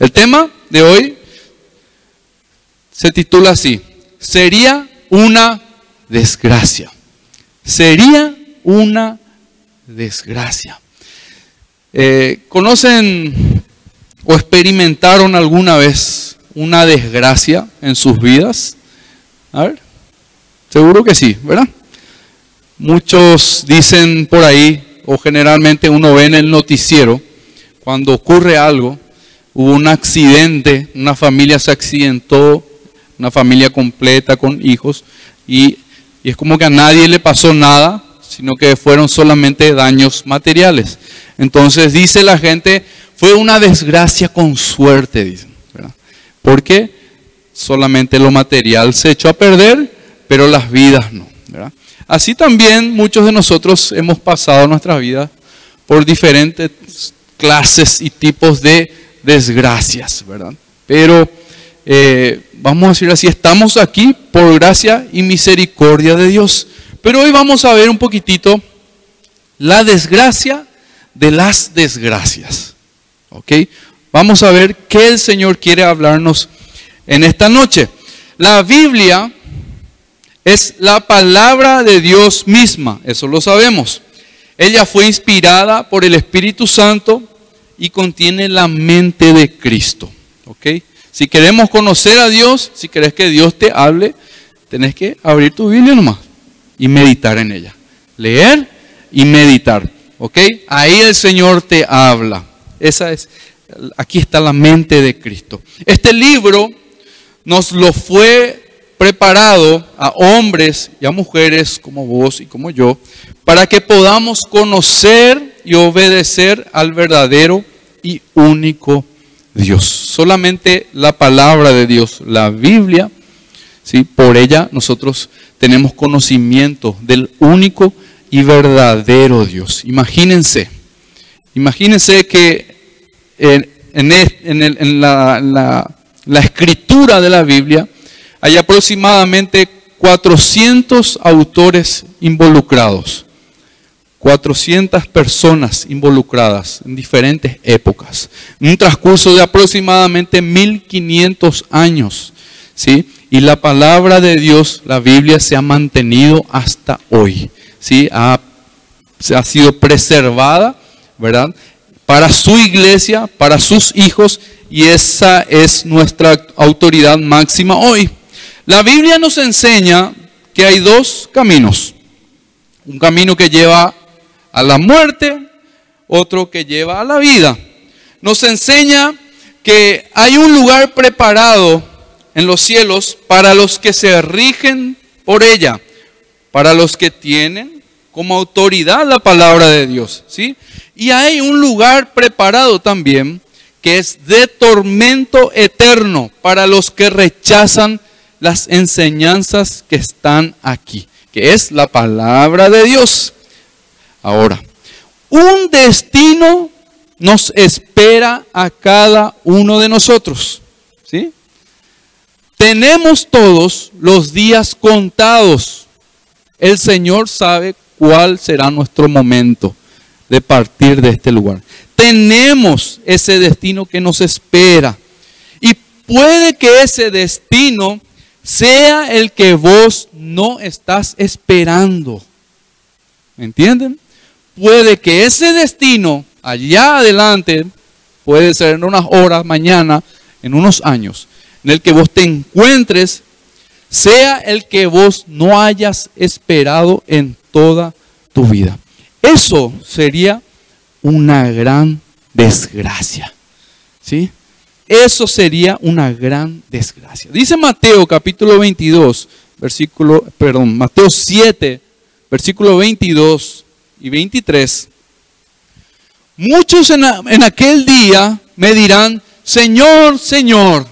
El tema de hoy se titula así, sería una desgracia. Sería una desgracia. Eh, ¿Conocen o experimentaron alguna vez una desgracia en sus vidas? A ver, seguro que sí, ¿verdad? Muchos dicen por ahí, o generalmente uno ve en el noticiero, cuando ocurre algo, hubo un accidente, una familia se accidentó, una familia completa con hijos, y, es como que a nadie le pasó nada, sino que fueron solamente daños materiales. Entonces dice la gente, fue una desgracia con suerte, dicen, porque solamente lo material se echó a perder, pero las vidas no. Así también muchos de nosotros hemos pasado nuestra vida por diferentes clases y tipos de desgracias, ¿verdad? Pero eh, vamos a decir así, estamos aquí por gracia y misericordia de Dios. Pero hoy vamos a ver un poquitito la desgracia de las desgracias. ¿Ok? Vamos a ver qué el Señor quiere hablarnos en esta noche. La Biblia es la palabra de Dios misma, eso lo sabemos. Ella fue inspirada por el Espíritu Santo y contiene la mente de Cristo. ¿Ok? Si queremos conocer a Dios, si querés que Dios te hable, tenés que abrir tu Biblia nomás y meditar en ella. Leer y meditar. ¿Ok? Ahí el Señor te habla. Esa es, aquí está la mente de Cristo. Este libro nos lo fue preparado a hombres y a mujeres como vos y como yo, para que podamos conocer y obedecer al verdadero y único Dios. Solamente la palabra de Dios, la Biblia, ¿sí? por ella nosotros tenemos conocimiento del único y verdadero Dios. Imagínense, imagínense que en, la, escritura de la Biblia hay aproximadamente 400 autores involucrados, 400 personas involucradas en diferentes épocas, en un transcurso de aproximadamente 1500 años, ¿sí? Y la palabra de Dios, la Biblia, se ha mantenido hasta hoy. ¿sí? Ha, sido preservada, ¿verdad? Para su iglesia, para sus hijos, y esa es nuestra autoridad máxima hoy. La Biblia nos enseña que hay dos caminos. Un camino que lleva a la muerte, otro que lleva a la vida. Nos enseña que hay un lugar preparado en los cielos para los que se rigen por ella, para los que tienen como autoridad la palabra de Dios, ¿sí? Y hay un lugar preparado también que es de tormento eterno para los que rechazan las enseñanzas que están aquí, que es la palabra de Dios. Ahora, un destino nos espera a cada uno de nosotros, ¿sí? Tenemos todos los días contados. El Señor sabe cuál será nuestro momento de partir de este lugar. Tenemos ese destino que nos espera. Y puede que ese destino sea el que vos no estás esperando. ¿Me entienden? Puede que ese destino allá adelante, puede ser en unas horas, mañana, en unos años, en el que vos te encuentres sea el que vos no hayas esperado en toda tu vida. Eso sería una gran desgracia. ¿Sí? Eso sería una gran desgracia. Dice Mateo capítulo 22, versículo, perdón, Mateo 7, versículo 22 y 23. Muchos en, aquel día me dirán, Señor, Señor,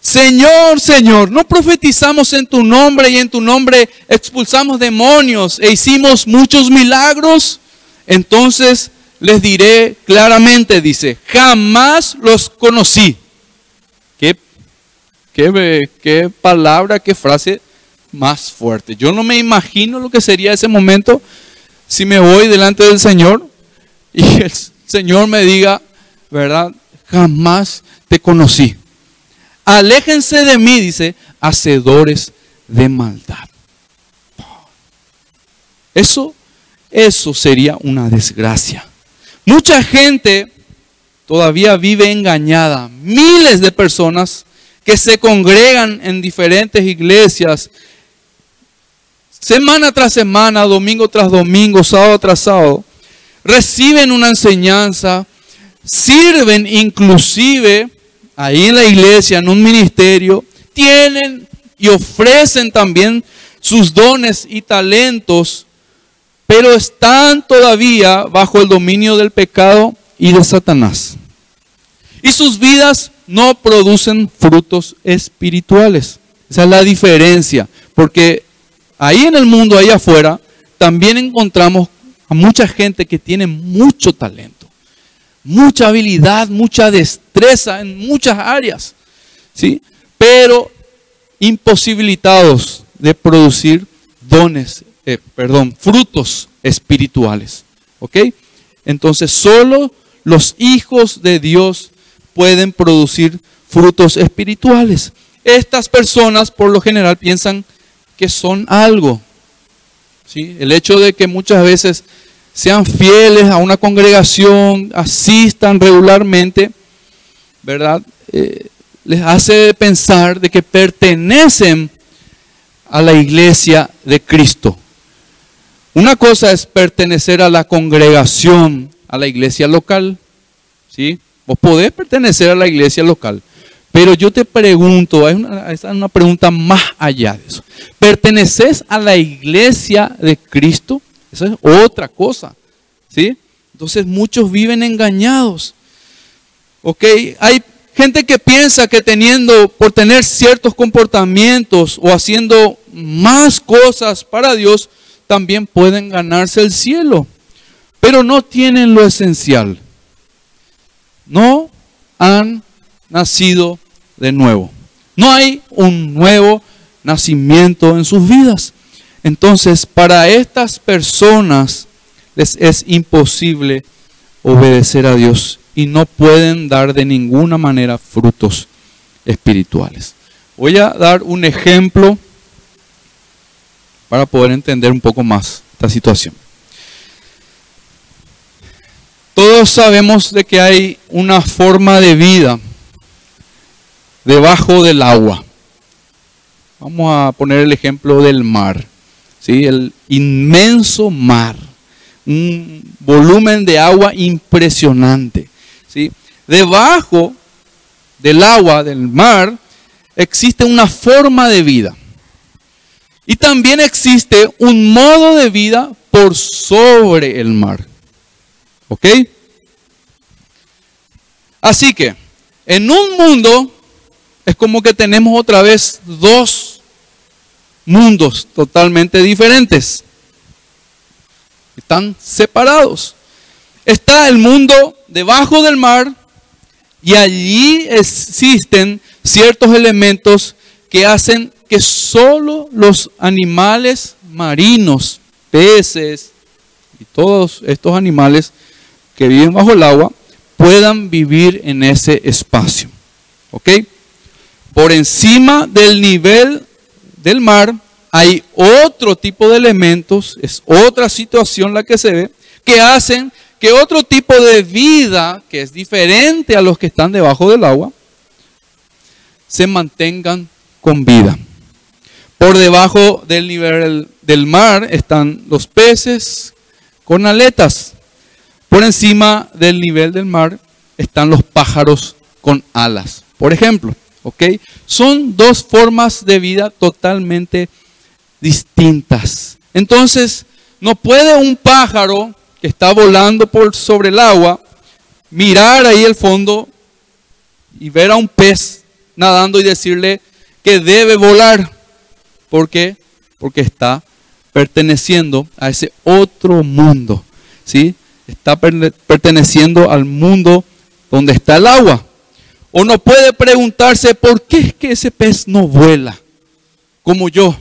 Señor, Señor, no profetizamos en tu nombre y en tu nombre expulsamos demonios e hicimos muchos milagros. Entonces les diré claramente, dice, jamás los conocí. ¿Qué, qué, qué palabra, qué frase más fuerte. Yo no me imagino lo que sería ese momento si me voy delante del Señor y el Señor me diga, ¿verdad? jamás te conocí. Aléjense de mí, dice, hacedores de maldad. Eso, eso sería una desgracia. Mucha gente todavía vive engañada. Miles de personas que se congregan en diferentes iglesias, semana tras semana, domingo tras domingo, sábado tras sábado, reciben una enseñanza, sirven inclusive ahí en la iglesia, en un ministerio, tienen y ofrecen también sus dones y talentos, pero están todavía bajo el dominio del pecado y de Satanás. Y sus vidas no producen frutos espirituales. Esa es la diferencia, porque ahí en el mundo, ahí afuera, también encontramos a mucha gente que tiene mucho talento, mucha habilidad, mucha destreza en muchas áreas, ¿sí? Pero imposibilitados de producir dones, eh, perdón, frutos espirituales, ¿ok? Entonces solo los hijos de Dios pueden producir frutos espirituales. Estas personas por lo general piensan que son algo. ¿sí? El hecho de que muchas veces sean fieles a una congregación, asistan regularmente, ¿verdad? Eh, les hace pensar de que pertenecen a la iglesia de Cristo. Una cosa es pertenecer a la congregación, a la iglesia local, ¿sí? Vos podés pertenecer a la iglesia local. Pero yo te pregunto, es una, una pregunta más allá de eso. ¿Perteneces a la iglesia de Cristo? Eso es otra cosa. ¿Sí? Entonces muchos viven engañados. ¿Ok? Hay gente que piensa que teniendo, por tener ciertos comportamientos o haciendo más cosas para Dios, también pueden ganarse el cielo. Pero no tienen lo esencial no han nacido de nuevo. No hay un nuevo nacimiento en sus vidas. Entonces, para estas personas les es imposible obedecer a Dios y no pueden dar de ninguna manera frutos espirituales. Voy a dar un ejemplo para poder entender un poco más esta situación. Todos sabemos de que hay una forma de vida debajo del agua. Vamos a poner el ejemplo del mar, ¿sí? el inmenso mar, un volumen de agua impresionante. ¿sí? Debajo del agua, del mar, existe una forma de vida. Y también existe un modo de vida por sobre el mar. ¿Ok? Así que, en un mundo es como que tenemos otra vez dos mundos totalmente diferentes. Están separados. Está el mundo debajo del mar y allí existen ciertos elementos que hacen que solo los animales marinos, peces y todos estos animales que viven bajo el agua puedan vivir en ese espacio. ¿Ok? Por encima del nivel del mar hay otro tipo de elementos, es otra situación la que se ve, que hacen que otro tipo de vida, que es diferente a los que están debajo del agua, se mantengan con vida. Por debajo del nivel del mar están los peces con aletas. Por encima del nivel del mar están los pájaros con alas, por ejemplo. ¿Ok? Son dos formas de vida totalmente distintas. Entonces, no puede un pájaro que está volando por sobre el agua mirar ahí el fondo y ver a un pez nadando y decirle que debe volar. ¿Por qué? Porque está perteneciendo a ese otro mundo. ¿sí? está perteneciendo al mundo donde está el agua. O no puede preguntarse por qué es que ese pez no vuela como yo.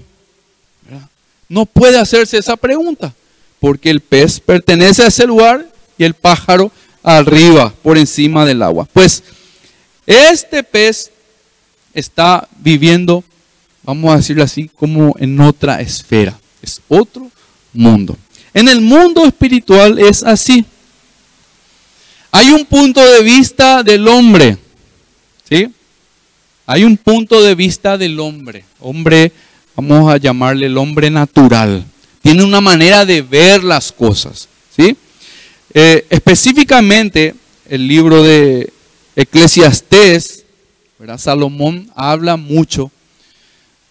No puede hacerse esa pregunta, porque el pez pertenece a ese lugar y el pájaro arriba, por encima del agua. Pues Este pez está viviendo, vamos a decirlo así, como en otra esfera. Es otro mundo. En el mundo espiritual es así. Hay un punto de vista del hombre. ¿Sí? Hay un punto de vista del hombre. Hombre, vamos a llamarle el hombre natural. Tiene una manera de ver las cosas. ¿Sí? Eh, específicamente, el libro de Eclesiastés, ¿verdad? Salomón habla mucho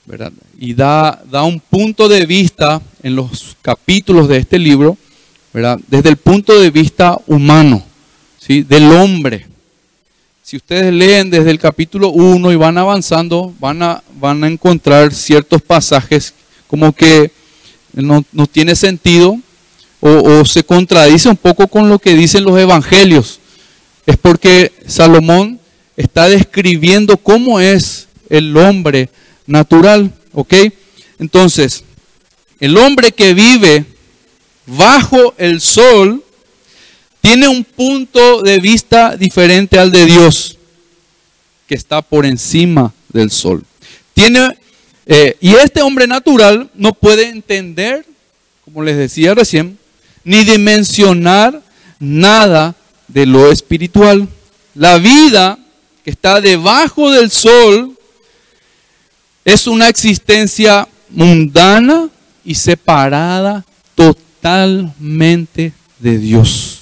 ¿verdad? y da, da un punto de vista en los capítulos de este libro, ¿verdad? desde el punto de vista humano, ¿sí? del hombre. Si ustedes leen desde el capítulo 1 y van avanzando, van a, van a encontrar ciertos pasajes como que no, tiene sentido o, o, se contradice un poco con lo que dicen los evangelios. Es porque Salomón está describiendo cómo es el hombre natural, ¿ok? Entonces, el hombre que vive bajo el sol tiene un punto de vista diferente al de Dios, que está por encima del sol. Tiene, eh, y este hombre natural no puede entender, como les decía recién, ni dimensionar nada de lo espiritual. La vida que está debajo del sol es una existencia mundana y separada totalmente de Dios.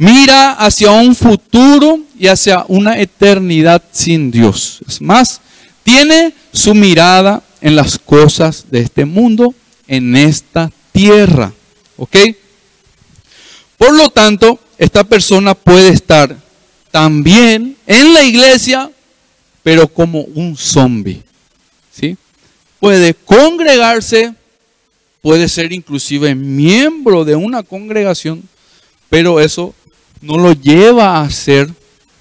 Mira hacia un futuro y hacia una eternidad sin Dios. Es más, tiene su mirada en las cosas de este mundo, en esta tierra. ¿Ok? Por lo tanto, esta persona puede estar también en la iglesia, pero como un zombie. ¿Sí? Puede congregarse, puede ser inclusive miembro de una congregación, pero eso no lo lleva a ser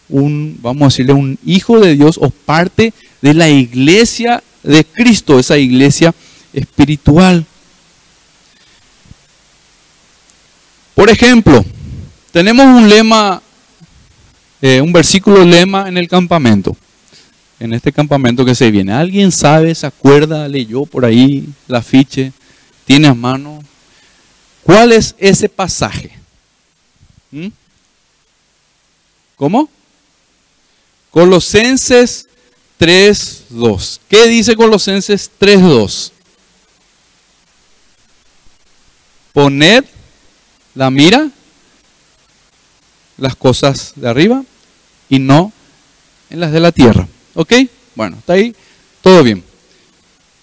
un, vamos a decirle, un hijo de Dios o parte de la iglesia de Cristo, esa iglesia espiritual. Por ejemplo, tenemos un lema, eh, un versículo lema en el campamento, en este campamento que se viene. ¿Alguien sabe, se acuerda, leyó por ahí la afiche, tiene a mano? ¿Cuál es ese pasaje? ¿Mm? ¿Cómo? Colosenses 3.2. ¿Qué dice Colosenses 3.2? Poned la mira, las cosas de arriba y no en las de la tierra. ¿Ok? Bueno, está ahí todo bien.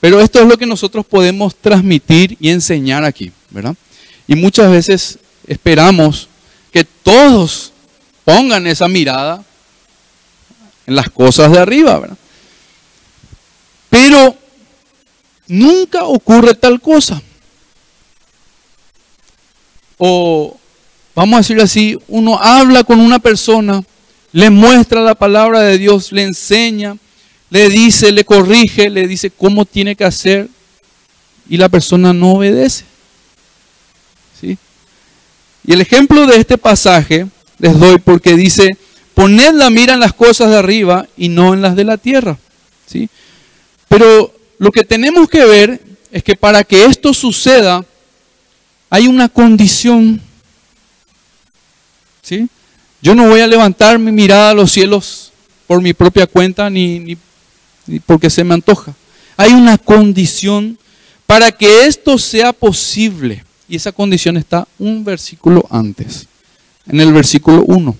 Pero esto es lo que nosotros podemos transmitir y enseñar aquí, ¿verdad? Y muchas veces esperamos que todos pongan esa mirada en las cosas de arriba, ¿verdad? Pero nunca ocurre tal cosa. O, vamos a decirlo así, uno habla con una persona, le muestra la palabra de Dios, le enseña, le dice, le corrige, le dice cómo tiene que hacer y la persona no obedece. ¿Sí? Y el ejemplo de este pasaje les doy porque dice, poned la mira en las cosas de arriba y no en las de la tierra. ¿Sí? Pero lo que tenemos que ver es que para que esto suceda hay una condición. ¿Sí? Yo no voy a levantar mi mirada a los cielos por mi propia cuenta ni, ni, ni porque se me antoja. Hay una condición para que esto sea posible. Y esa condición está un versículo antes en el versículo 1.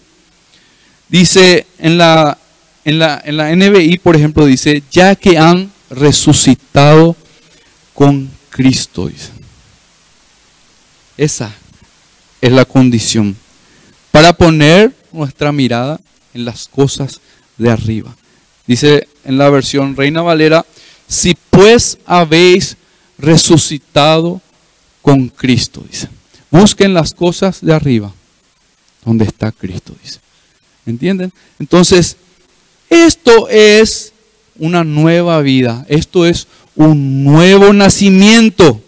Dice en la, en la, en la NBI, por ejemplo, dice, ya que han resucitado con Cristo. Esa es la condición para poner nuestra mirada en las cosas de arriba. Dice en la versión Reina Valera, si pues habéis resucitado con Cristo, dice. Busquen las cosas de arriba, donde está Cristo, dice. ¿Entienden? Entonces, esto es una nueva vida, esto es un nuevo nacimiento.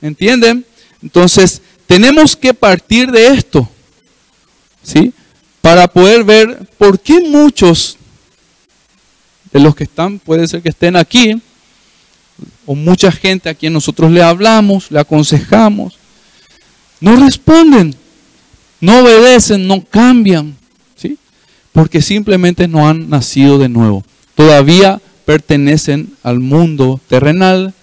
¿Entienden? Entonces, tenemos que partir de esto, ¿sí? Para poder ver por qué muchos de los que están, puede ser que estén aquí, o mucha gente a quien nosotros le hablamos, le aconsejamos, no responden, no obedecen, no cambian, ¿sí? Porque simplemente no han nacido de nuevo. Todavía pertenecen al mundo terrenal,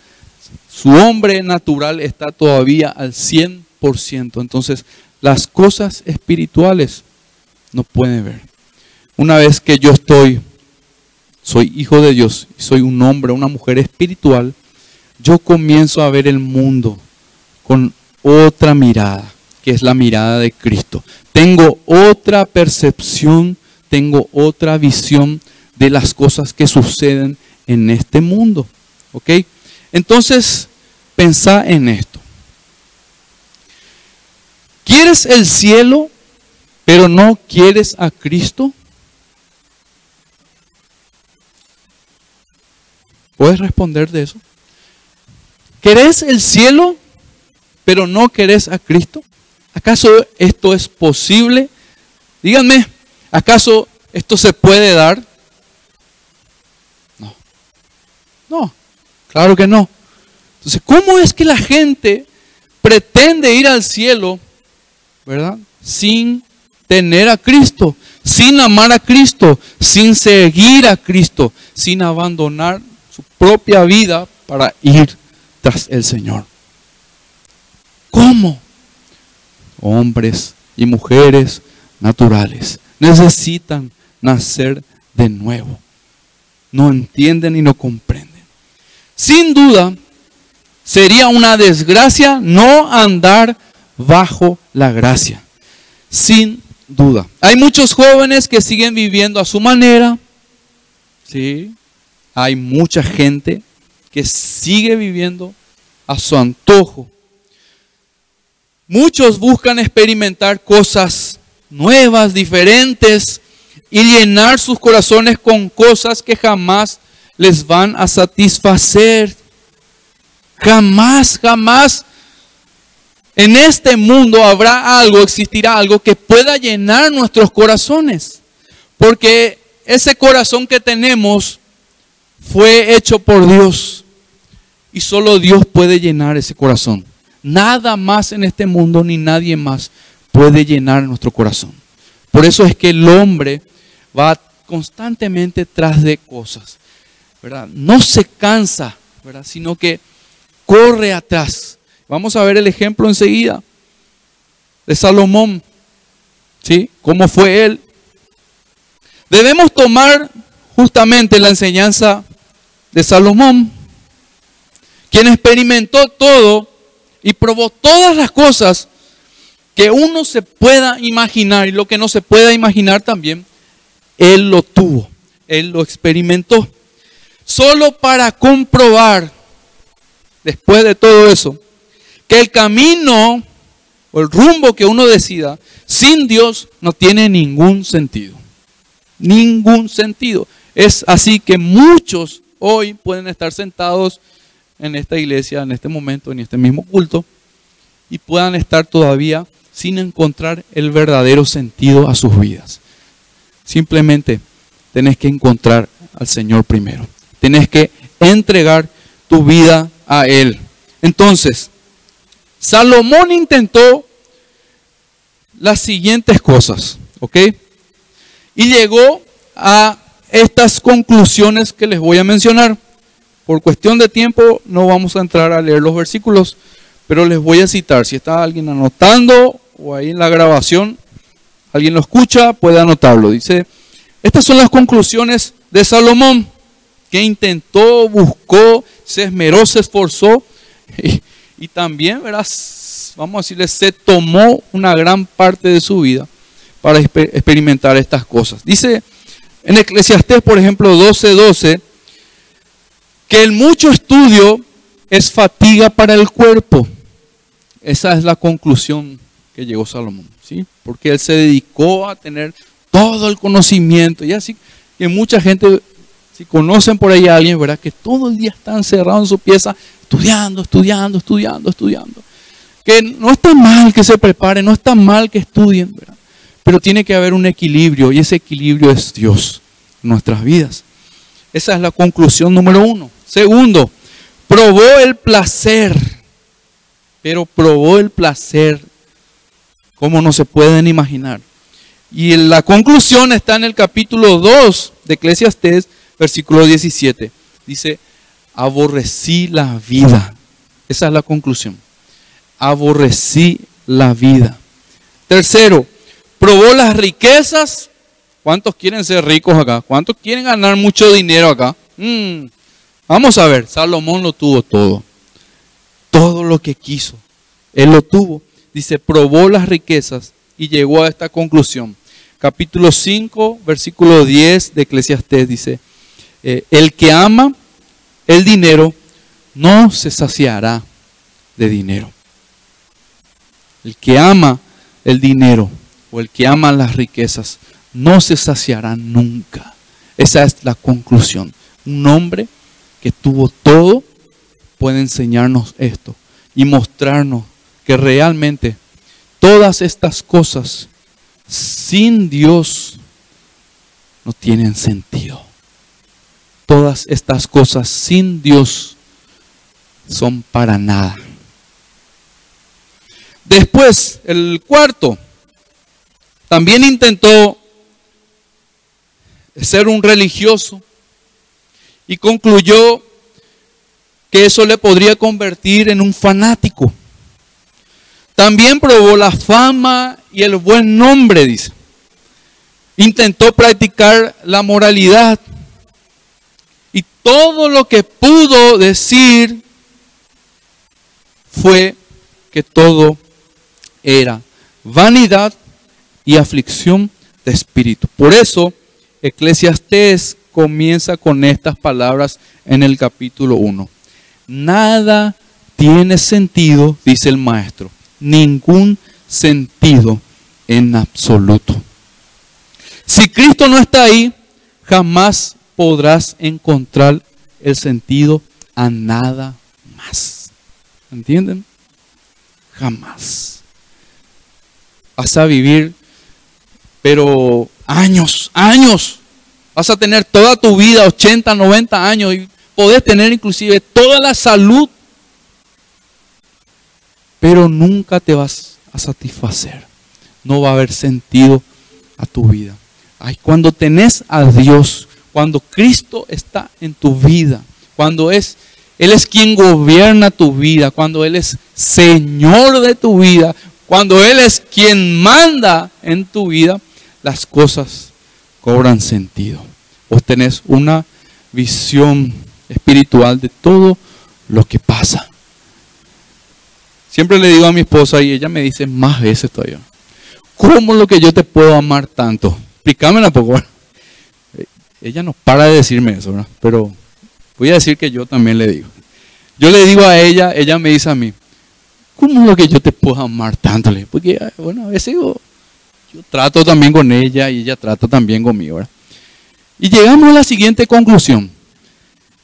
su hombre natural está todavía al 100%. Entonces, las cosas espirituales no pueden ver. Una vez que yo estoy, soy hijo de Dios, soy un hombre, una mujer espiritual, yo comienzo a ver el mundo con otra mirada, que es la mirada de Cristo. Tengo otra percepción, tengo otra visión de las cosas que suceden en este mundo. ¿Ok? Entonces, pensá en esto. ¿Quieres el cielo, pero no quieres a Cristo? ¿Puedes responder de eso? ¿Querés el cielo, pero no querés a Cristo? ¿Acaso esto es posible? Díganme, ¿acaso esto se puede dar? No. No, claro que no. Entonces, ¿cómo es que la gente pretende ir al cielo, verdad? Sin tener a Cristo, sin amar a Cristo, sin seguir a Cristo, sin abandonar su propia vida para ir tras el Señor. ¿Cómo? Hombres y mujeres naturales necesitan nacer de nuevo. No entienden y no comprenden. Sin duda, sería una desgracia no andar bajo la gracia. Sin duda. Hay muchos jóvenes que siguen viviendo a su manera. Sí. Hay mucha gente que sigue viviendo a su antojo. Muchos buscan experimentar cosas nuevas, diferentes, y llenar sus corazones con cosas que jamás les van a satisfacer. Jamás, jamás en este mundo habrá algo, existirá algo que pueda llenar nuestros corazones. Porque ese corazón que tenemos fue hecho por Dios. Y solo Dios puede llenar ese corazón. Nada más en este mundo ni nadie más puede llenar nuestro corazón. Por eso es que el hombre va constantemente tras de cosas. ¿verdad? No se cansa, ¿verdad? sino que corre atrás. Vamos a ver el ejemplo enseguida de Salomón. ¿Sí? ¿Cómo fue él? Debemos tomar justamente la enseñanza de Salomón, quien experimentó todo y probó todas las cosas que uno se pueda imaginar y lo que no se pueda imaginar también, él lo tuvo, él lo experimentó. Solo para comprobar, después de todo eso, que el camino o el rumbo que uno decida sin Dios no tiene ningún sentido. Ningún sentido. Es así que muchos hoy pueden estar sentados en esta iglesia, en este momento, en este mismo culto, y puedan estar todavía sin encontrar el verdadero sentido a sus vidas. Simplemente tenés que encontrar al Señor primero. Tenés que entregar tu vida a Él. Entonces, Salomón intentó las siguientes cosas, ¿ok? Y llegó a estas conclusiones que les voy a mencionar. Por cuestión de tiempo no vamos a entrar a leer los versículos, pero les voy a citar. Si está alguien anotando o ahí en la grabación, alguien lo escucha, puede anotarlo. Dice, estas son las conclusiones de Salomón, que intentó, buscó, se esmeró, se esforzó y, también, verás, vamos a decirle, se tomó una gran parte de su vida para experimentar estas cosas. Dice en Eclesiastés, por ejemplo, 12:12, que el mucho estudio es fatiga para el cuerpo. Esa es la conclusión que llegó Salomón, ¿sí? Porque él se dedicó a tener todo el conocimiento y así que mucha gente si conocen por ahí a alguien, ¿verdad? Que todo el día está encerrado en su pieza estudiando, estudiando, estudiando, estudiando. Que no está mal que se preparen, no está mal que estudien, ¿verdad? Pero tiene que haber un equilibrio y ese equilibrio es Dios en nuestras vidas. Esa es la conclusión número uno. Segundo, probó el placer, pero probó el placer como no se pueden imaginar. Y la conclusión está en el capítulo 2 de Eclesiastes, versículo 17. Dice, aborrecí la vida. Esa es la conclusión. Aborrecí la vida. Tercero, probó las riquezas. ¿Cuántos quieren ser ricos acá? ¿Cuántos quieren ganar mucho dinero acá? Mm, vamos a ver, Salomón lo tuvo todo. Todo lo que quiso. Él lo tuvo. Dice, probó las riquezas y llegó a esta conclusión. Capítulo 5, versículo 10 de Eclesiastés dice, eh, el que ama el dinero no se saciará de dinero. El que ama el dinero o el que ama las riquezas no se saciará nunca. Esa es la conclusión. Un hombre que tuvo todo puede enseñarnos esto y mostrarnos que realmente todas estas cosas sin Dios no tienen sentido. Todas estas cosas sin Dios son para nada. Después, el cuarto, también intentó ser un religioso y concluyó que eso le podría convertir en un fanático. También probó la fama y el buen nombre, dice. Intentó practicar la moralidad. Y todo lo que pudo decir fue que todo era vanidad y aflicción de espíritu. Por eso, Eclesiastés comienza con estas palabras en el capítulo 1. Nada tiene sentido, dice el maestro, ningún sentido en absoluto. Si Cristo no está ahí, jamás podrás encontrar el sentido a nada más. ¿Entienden? Jamás vas a vivir, pero años, años. Vas a tener toda tu vida, 80, 90 años, y podés tener inclusive toda la salud, pero nunca te vas a satisfacer. No va a haber sentido a tu vida. Ay, cuando tenés a Dios, cuando Cristo está en tu vida, cuando es él es quien gobierna tu vida, cuando Él es Señor de tu vida, cuando Él es quien manda en tu vida, las cosas cobran sentido. Vos tenés una visión espiritual de todo lo que pasa. Siempre le digo a mi esposa y ella me dice más veces todavía, ¿cómo lo que yo te puedo amar tanto? Explícamela poco. Ella no para de decirme eso, ¿verdad? pero voy a decir que yo también le digo. Yo le digo a ella, ella me dice a mí, ¿cómo lo que yo te puedo amar tanto? Porque, bueno, a veces yo, trato también con ella y ella trata también conmigo. ¿verdad? Y llegamos a la siguiente conclusión,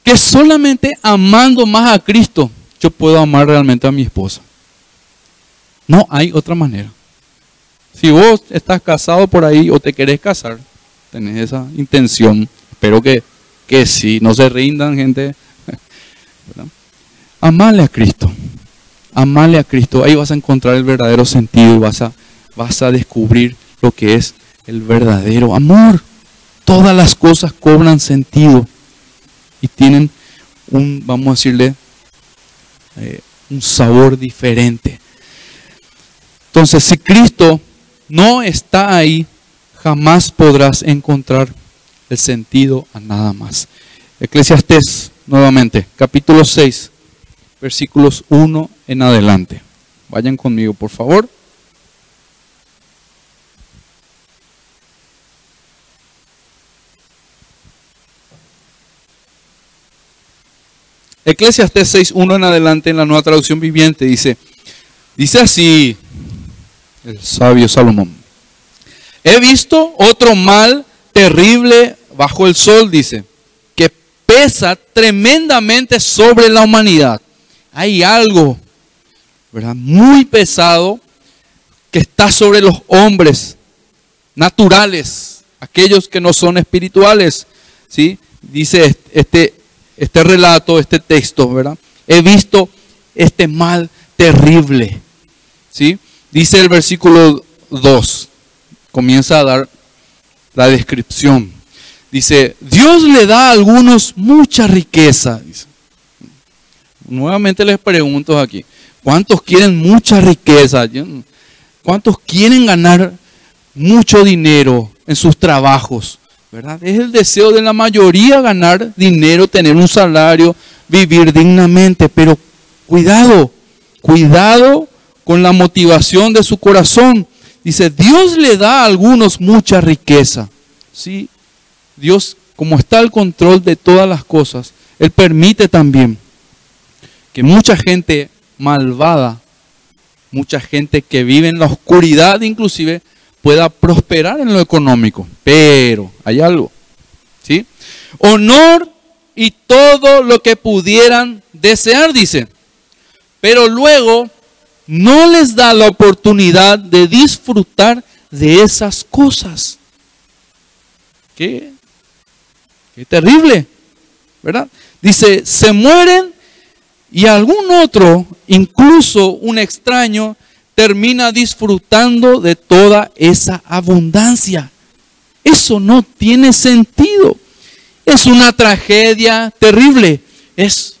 que solamente amando más a Cristo yo puedo amar realmente a mi esposa. No hay otra manera. Si vos estás casado por ahí o te querés casar, tenés esa intención, espero que, que sí, no se rindan gente. Amarle a Cristo amale a Cristo, ahí vas a encontrar el verdadero sentido y vas a, vas a descubrir lo que es el verdadero amor. Todas las cosas cobran sentido y tienen un, vamos a decirle, eh, un sabor diferente. Entonces, si Cristo no está ahí, jamás podrás encontrar el sentido a nada más. Eclesiastés, nuevamente, capítulo 6, versículos 1 en adelante. Vayan conmigo, por favor. Eclesiastes 6, 1 en adelante en la nueva traducción viviente dice, dice así el sabio Salomón, he visto otro mal terrible bajo el sol, dice, que pesa tremendamente sobre la humanidad hay algo, ¿verdad? Muy pesado que está sobre los hombres naturales, aquellos que no son espirituales, ¿sí? dice este, este relato, este texto, ¿verdad? He visto este mal terrible. ¿Sí? Dice el versículo 2, comienza a dar la descripción. Dice, Dios le da a algunos mucha riqueza. Nuevamente les pregunto aquí, ¿cuántos quieren mucha riqueza? ¿Cuántos quieren ganar mucho dinero en sus trabajos? Es el deseo de la mayoría ganar dinero, tener un salario, vivir dignamente, pero cuidado, cuidado con la motivación de su corazón. Dice, Dios le da a algunos mucha riqueza. ¿sí? Dios, como está al control de todas las cosas, Él permite también que mucha gente malvada, mucha gente que vive en la oscuridad inclusive, pueda prosperar en lo económico. Pero hay algo, ¿sí? Honor y todo lo que pudieran desear, dice. Pero luego no les da la oportunidad de disfrutar de esas cosas. Qué, qué terrible, ¿verdad? Dice, se mueren y algún otro, incluso un extraño, termina disfrutando de toda esa abundancia. Eso no tiene sentido. Es una tragedia terrible. Es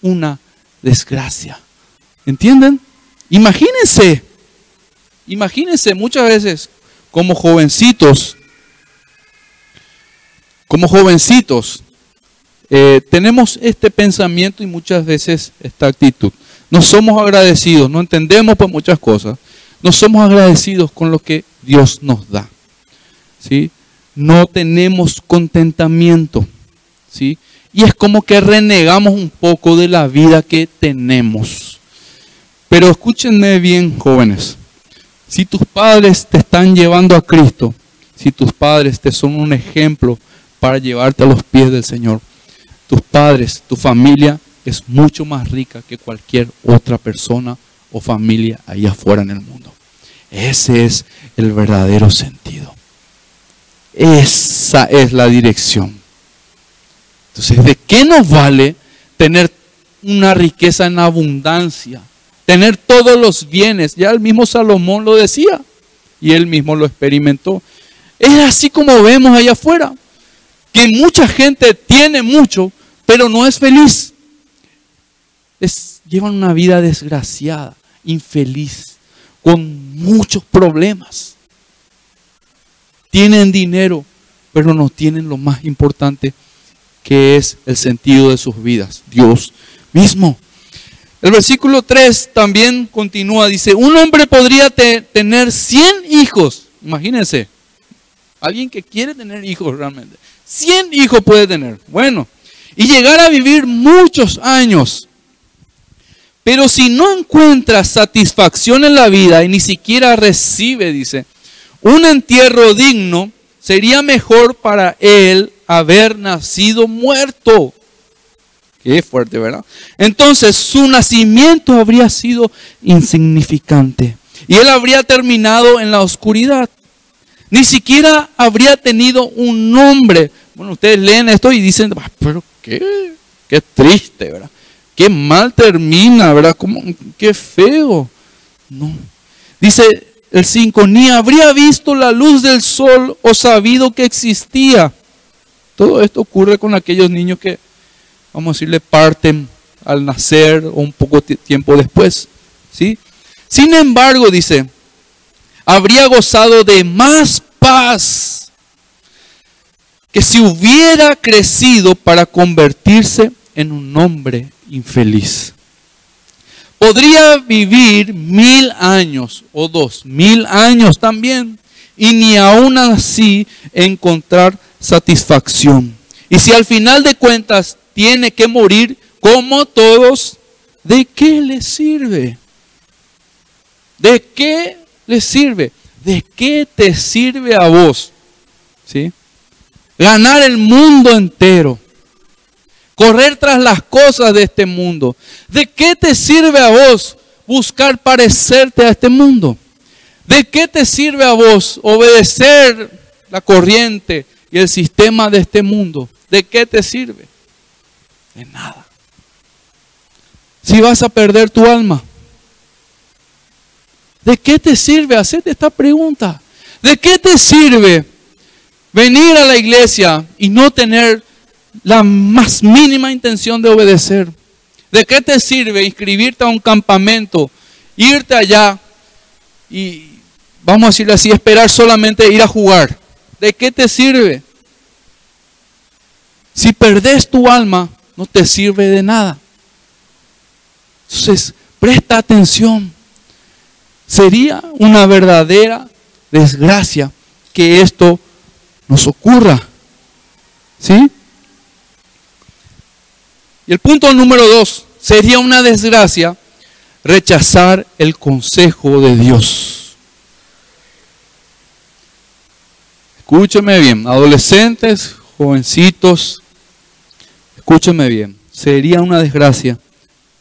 una desgracia. ¿Entienden? Imagínense, imagínense muchas veces como jovencitos, como jovencitos, eh, tenemos este pensamiento y muchas veces esta actitud. No somos agradecidos, no entendemos por muchas cosas. No somos agradecidos con lo que Dios nos da. ¿sí? No tenemos contentamiento. ¿sí? Y es como que renegamos un poco de la vida que tenemos. Pero escúchenme bien, jóvenes. Si tus padres te están llevando a Cristo, si tus padres te son un ejemplo para llevarte a los pies del Señor, tus padres, tu familia es mucho más rica que cualquier otra persona o familia allá afuera en el mundo. Ese es el verdadero sentido. Esa es la dirección. Entonces, ¿de qué nos vale tener una riqueza en abundancia? Tener todos los bienes. Ya el mismo Salomón lo decía y él mismo lo experimentó. Es así como vemos allá afuera, que mucha gente tiene mucho, pero no es feliz llevan una vida desgraciada, infeliz, con muchos problemas. Tienen dinero, pero no tienen lo más importante que es el sentido de sus vidas, Dios mismo. El versículo 3 también continúa, dice, un hombre podría tener 100 hijos, imagínense, alguien que quiere tener hijos realmente, 100 hijos puede tener, bueno, y llegar a vivir muchos años. Pero si no encuentra satisfacción en la vida y ni siquiera recibe, dice, un entierro digno, sería mejor para él haber nacido muerto. Qué fuerte, ¿verdad? Entonces su nacimiento habría sido insignificante y él habría terminado en la oscuridad. Ni siquiera habría tenido un nombre. Bueno, ustedes leen esto y dicen, ah, pero qué, qué triste, ¿verdad? Qué mal termina, ¿verdad? Qué feo. No. Dice el 5, ni habría visto la luz del sol o sabido que existía. Todo esto ocurre con aquellos niños que, vamos a decirle, parten al nacer o un poco tiempo después. ¿sí? Sin embargo, dice, habría gozado de más paz que si hubiera crecido para convertirse en un hombre infeliz. Podría vivir mil años o dos mil años también y ni aún así encontrar satisfacción. Y si al final de cuentas tiene que morir como todos, ¿de qué le sirve? ¿De qué le sirve? ¿De qué te sirve a vos? ¿Sí? Ganar el mundo entero correr tras las cosas de este mundo. ¿De qué te sirve a vos buscar parecerte a este mundo? ¿De qué te sirve a vos obedecer la corriente y el sistema de este mundo? ¿de qué te sirve? De nada. Si vas a perder tu alma, ¿de qué te sirve? Hacerte esta pregunta. ¿De qué te sirve venir a la iglesia y no tener la más mínima intención de obedecer? ¿De qué te sirve inscribirte a un campamento, irte allá y, vamos a decirle así, esperar solamente ir a jugar? ¿De qué te sirve? Si perdés tu alma, no te sirve de nada. Entonces, presta atención. Sería una verdadera desgracia que esto nos ocurra. ¿Sí? Y el punto número dos, sería una desgracia rechazar el consejo de Dios. Escúcheme bien, adolescentes, jovencitos, escúcheme bien, sería una desgracia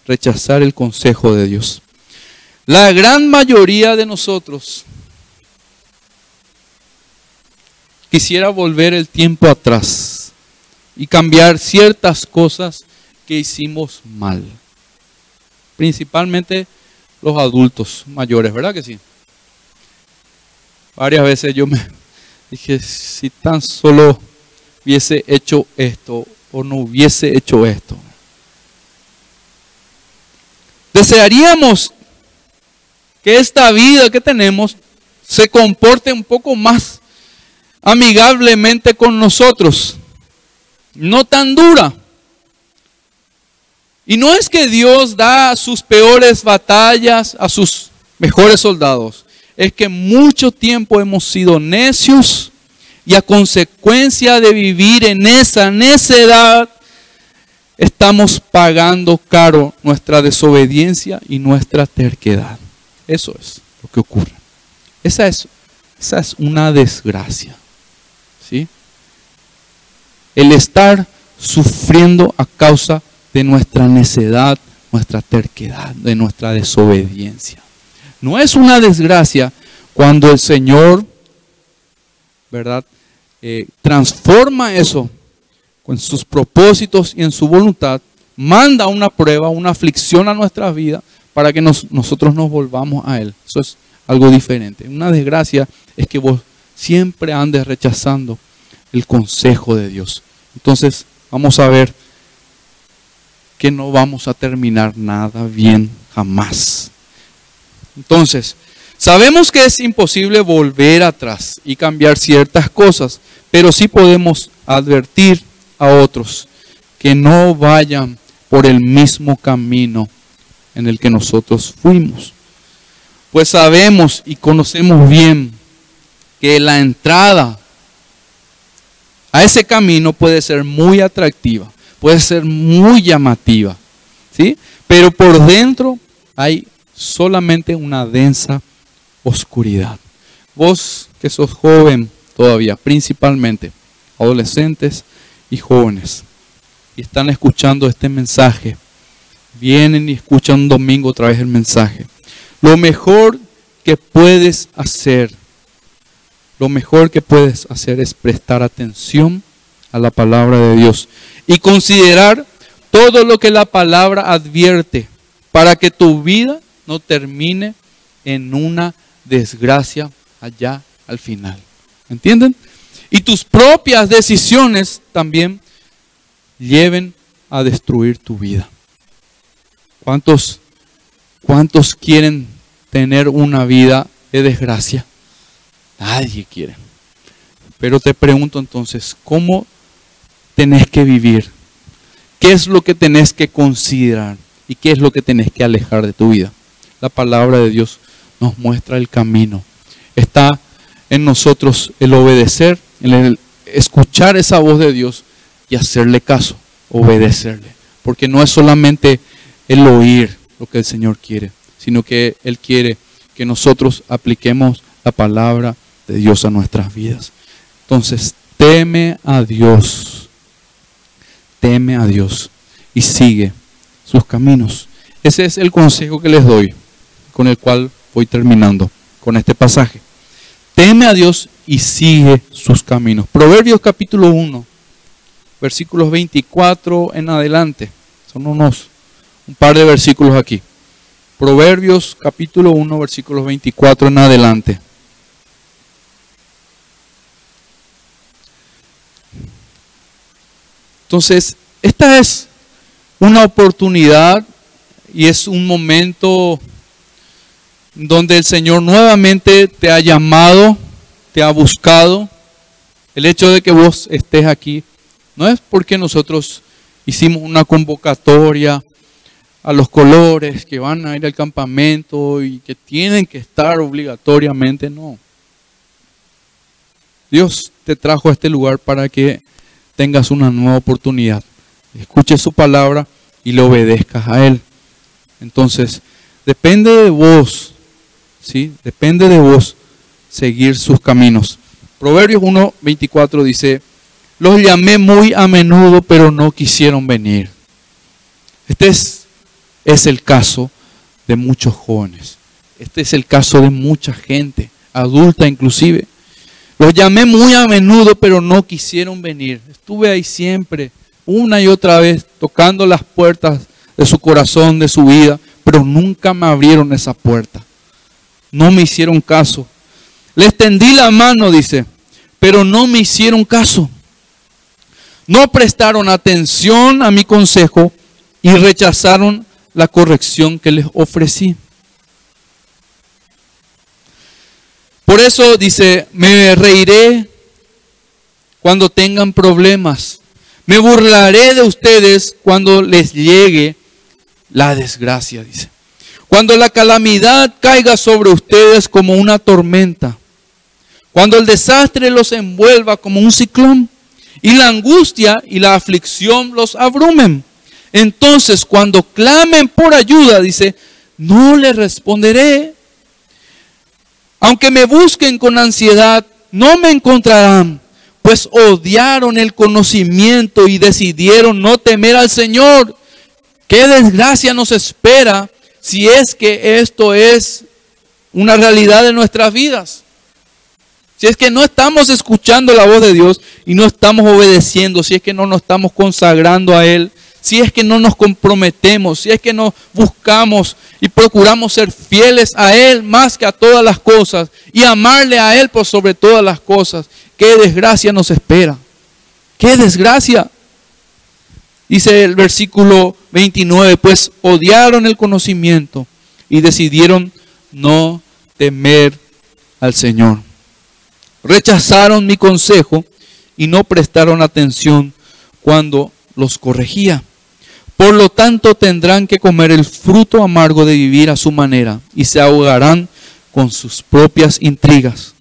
rechazar el consejo de Dios. La gran mayoría de nosotros quisiera volver el tiempo atrás y cambiar ciertas cosas que hicimos mal. Principalmente los adultos mayores, ¿verdad que sí? Varias veces yo me dije, si tan solo hubiese hecho esto o no hubiese hecho esto. Desearíamos que esta vida que tenemos se comporte un poco más amigablemente con nosotros, no tan dura. Y no es que Dios da sus peores batallas a sus mejores soldados, es que mucho tiempo hemos sido necios y a consecuencia de vivir en esa necedad, estamos pagando caro nuestra desobediencia y nuestra terquedad. Eso es lo que ocurre. Esa es, una desgracia. ¿sí? El estar sufriendo a causa de nuestra necedad, nuestra terquedad, de nuestra desobediencia. No es una desgracia cuando el Señor, ¿verdad? Eh, transforma eso con sus propósitos y en su voluntad, manda una prueba, una aflicción a nuestra vida para que nosotros nos volvamos a Él. Eso es algo diferente. Una desgracia es que vos siempre andes rechazando el consejo de Dios. Entonces, vamos a ver que no vamos a terminar nada bien jamás. Entonces, sabemos que es imposible volver atrás y cambiar ciertas cosas, pero sí podemos advertir a otros que no vayan por el mismo camino en el que nosotros fuimos. Pues sabemos y conocemos bien que la entrada a ese camino puede ser muy atractiva, puede ser muy llamativa, ¿sí? Pero por dentro hay solamente una densa oscuridad. Vos que sos joven todavía, principalmente adolescentes y jóvenes, y están escuchando este mensaje, vienen y escuchan un domingo otra vez el mensaje. Lo mejor que puedes hacer, lo mejor que puedes hacer es prestar atención a la palabra de Dios y considerar todo lo que la palabra advierte para que tu vida no termine en una desgracia allá al final. ¿Entienden? Y tus propias decisiones también lleven a destruir tu vida. ¿Cuántos, cuántos quieren tener una vida de desgracia? Nadie quiere. Pero te pregunto entonces, ¿cómo tenés que vivir? ¿Qué es lo que tenés que considerar? ¿Y qué es lo que tenés que alejar de tu vida? La palabra de Dios nos muestra el camino. Está en nosotros el obedecer, el escuchar esa voz de Dios y hacerle caso, obedecerle. Porque no es solamente el oír lo que el Señor quiere, sino que Él quiere que nosotros apliquemos la palabra de Dios a nuestras vidas. Entonces, teme a Dios, teme a Dios y sigue sus caminos. Ese es el consejo que les doy, con el cual voy terminando con este pasaje. Teme a Dios y sigue sus caminos. Proverbios capítulo 1, versículos 24 en adelante. Son unos un par de versículos aquí. Proverbios capítulo 1, versículos 24 en adelante. Entonces, esta es una oportunidad y es un momento donde el Señor nuevamente te ha llamado, te ha buscado. El hecho de que vos estés aquí no es porque nosotros hicimos una convocatoria a los colores que van a ir al campamento y que tienen que estar obligatoriamente, no. Dios te trajo a este lugar para que tengas una nueva oportunidad. Escuches su palabra y le obedezcas a Él. Entonces, depende de vos, ¿sí? Depende de vos seguir sus caminos. Proverbios 1.24 dice, los llamé muy a menudo, pero no quisieron venir. Este es, es el caso de muchos jóvenes. Este es el caso de mucha gente, adulta inclusive. Los llamé muy a menudo, pero no quisieron venir. Estuve ahí siempre, una y otra vez, tocando las puertas de su corazón, de su vida, pero nunca me abrieron esa puerta. No me hicieron caso. Les tendí la mano, dice, pero no me hicieron caso. No prestaron atención a mi consejo y rechazaron la corrección que les ofrecí. Por eso dice, me reiré cuando tengan problemas. Me burlaré de ustedes cuando les llegue la desgracia, dice. Cuando la calamidad caiga sobre ustedes como una tormenta. Cuando el desastre los envuelva como un ciclón. Y la angustia y la aflicción los abrumen. Entonces, cuando clamen por ayuda, dice, no les responderé aunque me busquen con ansiedad, no me encontrarán, pues odiaron el conocimiento y decidieron no temer al Señor. Qué desgracia nos espera si es que esto es una realidad de nuestras vidas. Si es que no estamos escuchando la voz de Dios y no estamos obedeciendo, si es que no nos estamos consagrando a Él, si es que no nos comprometemos, si es que no buscamos y procuramos ser fieles a Él más que a todas las cosas y amarle a Él por sobre todas las cosas, qué desgracia nos espera. Qué desgracia. Dice el versículo 29, pues odiaron el conocimiento y decidieron no temer al Señor. Rechazaron mi consejo y no prestaron atención cuando los corregía. Por lo tanto tendrán que comer el fruto amargo de vivir a su manera y se ahogarán con sus propias intrigas.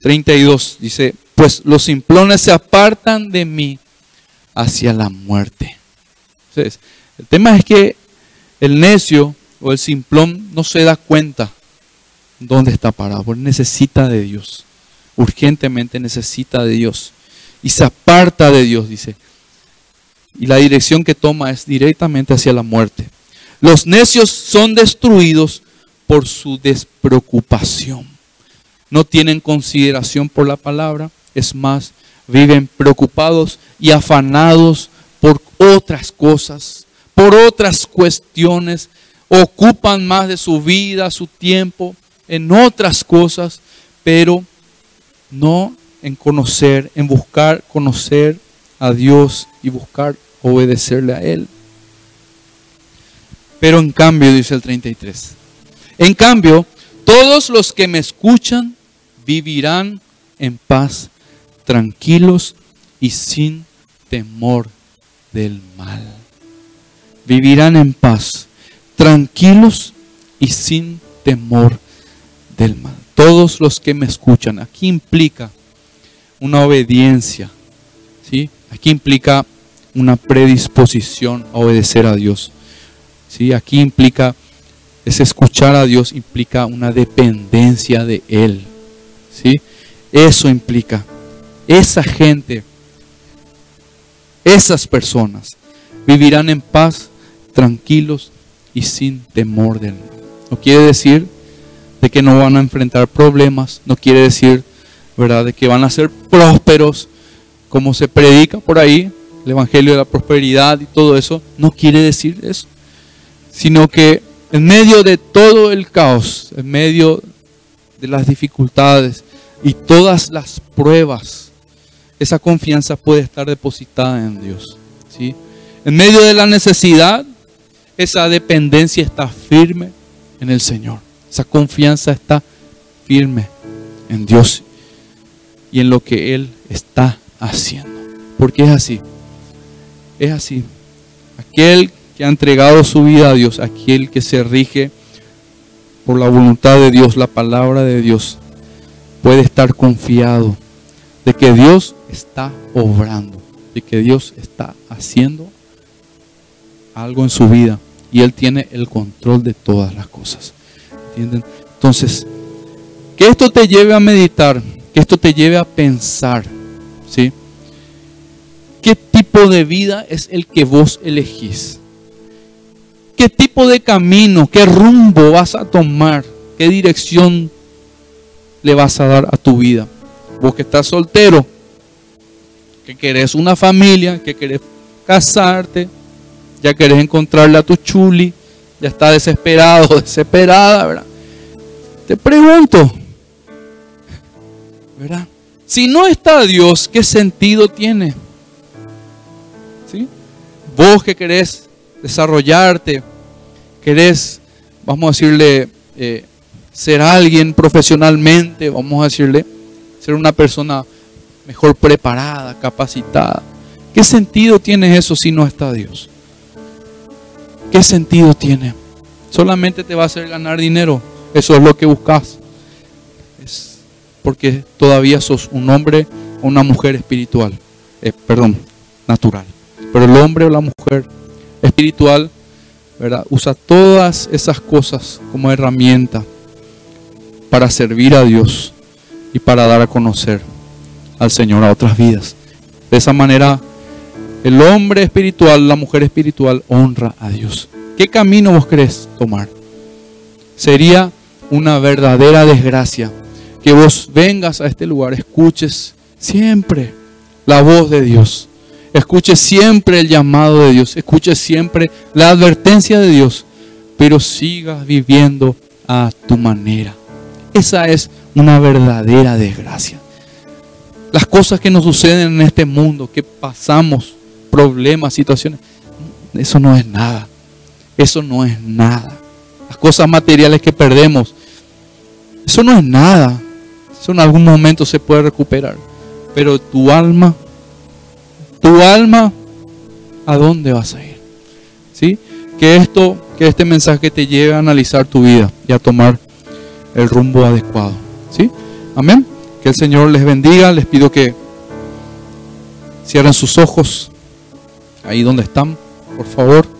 32 dice, pues los simplones se apartan de mí hacia la muerte. Entonces, el tema es que el necio o el simplón no se da cuenta dónde está parado, necesita de Dios, urgentemente necesita de Dios y se aparta de Dios, dice y la dirección que toma es directamente hacia la muerte. Los necios son destruidos por su despreocupación. No tienen consideración por la palabra, es más, viven preocupados y afanados por otras cosas, por otras cuestiones, ocupan más de su vida, su tiempo en otras cosas, pero no en conocer, en buscar conocer a Dios y buscar obedecerle a Él. Pero en cambio, dice el 33, en cambio, todos los que me escuchan vivirán en paz, tranquilos y sin temor del mal. Vivirán en paz, tranquilos y sin temor del mal. Todos los que me escuchan, aquí implica una obediencia, ¿sí? Aquí implica una predisposición a obedecer a Dios. ¿Sí? Aquí implica, es escuchar a Dios, implica una dependencia de Él. ¿Sí? Eso implica. Esa gente, esas personas, vivirán en paz, tranquilos y sin temor del mal. No quiere decir de que no van a enfrentar problemas, no quiere decir, ¿verdad?, de que van a ser prósperos, como se predica por ahí, el Evangelio de la prosperidad y todo eso, no quiere decir eso, sino que en medio de todo el caos, en medio de las dificultades y todas las pruebas, esa confianza puede estar depositada en Dios. ¿sí? En medio de la necesidad, esa dependencia está firme en el Señor. Esa confianza está firme en Dios y en lo que Él está haciendo. Porque es así. Es así. Aquel que ha entregado su vida a Dios, aquel que se rige por la voluntad de Dios, la palabra de Dios, puede estar confiado de que Dios está obrando, de que Dios está haciendo algo en su vida y Él tiene el control de todas las cosas. ¿Entienden? Entonces, que esto te lleve a meditar, que esto te lleve a pensar, ¿sí? ¿Qué tipo de vida es el que vos elegís? ¿Qué tipo de camino, qué rumbo vas a tomar? ¿Qué dirección le vas a dar a tu vida? Vos que estás soltero, que querés una familia, que querés casarte, ya querés encontrarle a tu chuli, ya está desesperado, desesperada, ¿verdad? Te pregunto, ¿verdad? Si no está Dios, ¿qué sentido tiene? ¿Sí? Vos que querés desarrollarte, querés, vamos a decirle, eh, ser alguien profesionalmente, vamos a decirle, ser una persona mejor preparada, capacitada. ¿Qué sentido tiene eso si no está Dios? ¿Qué sentido tiene? Solamente te va a hacer ganar dinero. Eso es lo que buscas. Porque todavía sos un hombre o una mujer espiritual. Eh, perdón, natural. Pero el hombre o la mujer espiritual. Usa todas esas cosas como herramienta para servir a Dios y para dar a conocer al Señor a otras vidas. De esa manera el hombre espiritual, la mujer espiritual honra a Dios. ¿Qué camino vos querés tomar? Sería una verdadera desgracia que vos vengas a este lugar, escuches siempre la voz de Dios, escuches siempre el llamado de Dios, escuches siempre la advertencia de Dios, pero sigas viviendo a tu manera. Esa es una verdadera desgracia. Las cosas que nos suceden en este mundo, que pasamos, problemas, situaciones. Eso no es nada. Eso no es nada. Las cosas materiales que perdemos, eso no es nada. Eso en algún momento se puede recuperar. Pero tu alma, tu alma, ¿a dónde vas a ir? ¿Sí? Que esto, que este mensaje te lleve a analizar tu vida y a tomar el rumbo adecuado. ¿Sí? Amén. Que el Señor les bendiga. Les pido que cierren sus ojos ahí donde están, por favor.